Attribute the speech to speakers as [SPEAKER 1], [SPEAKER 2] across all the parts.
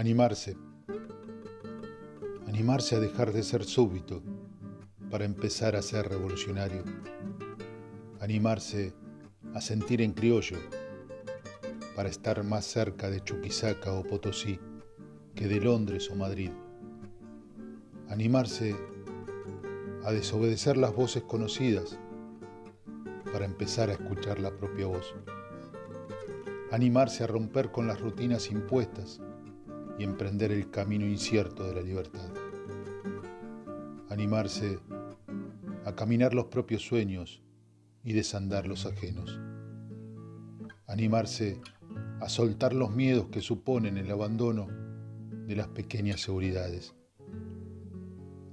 [SPEAKER 1] Animarse. Animarse a dejar de ser súbito para empezar a ser revolucionario. Animarse a sentir en criollo para estar más cerca de Chuquisaca o Potosí que de Londres o Madrid. Animarse a desobedecer las voces conocidas para empezar a escuchar la propia voz. Animarse a romper con las rutinas impuestas y emprender el camino incierto de la libertad. Animarse a caminar los propios sueños y desandar los ajenos. Animarse a soltar los miedos que suponen el abandono de las pequeñas seguridades.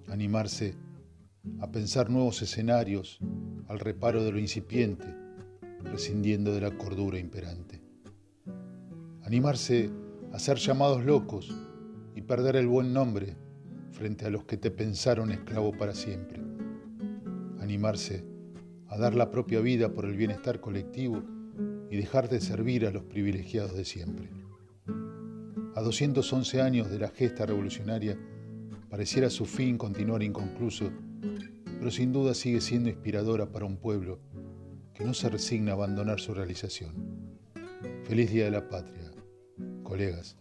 [SPEAKER 1] Animarse a pensar nuevos escenarios al reparo de lo incipiente, prescindiendo de la cordura imperante. Animarse a ser llamados locos y perder el buen nombre frente a los que te pensaron esclavo para siempre. Animarse a dar la propia vida por el bienestar colectivo y dejar de servir a los privilegiados de siempre. A 211 años de la gesta revolucionaria, pareciera su fin continuar inconcluso, pero sin duda sigue siendo inspiradora para un pueblo que no se resigna a abandonar su realización. Feliz Día de la Patria, colegas.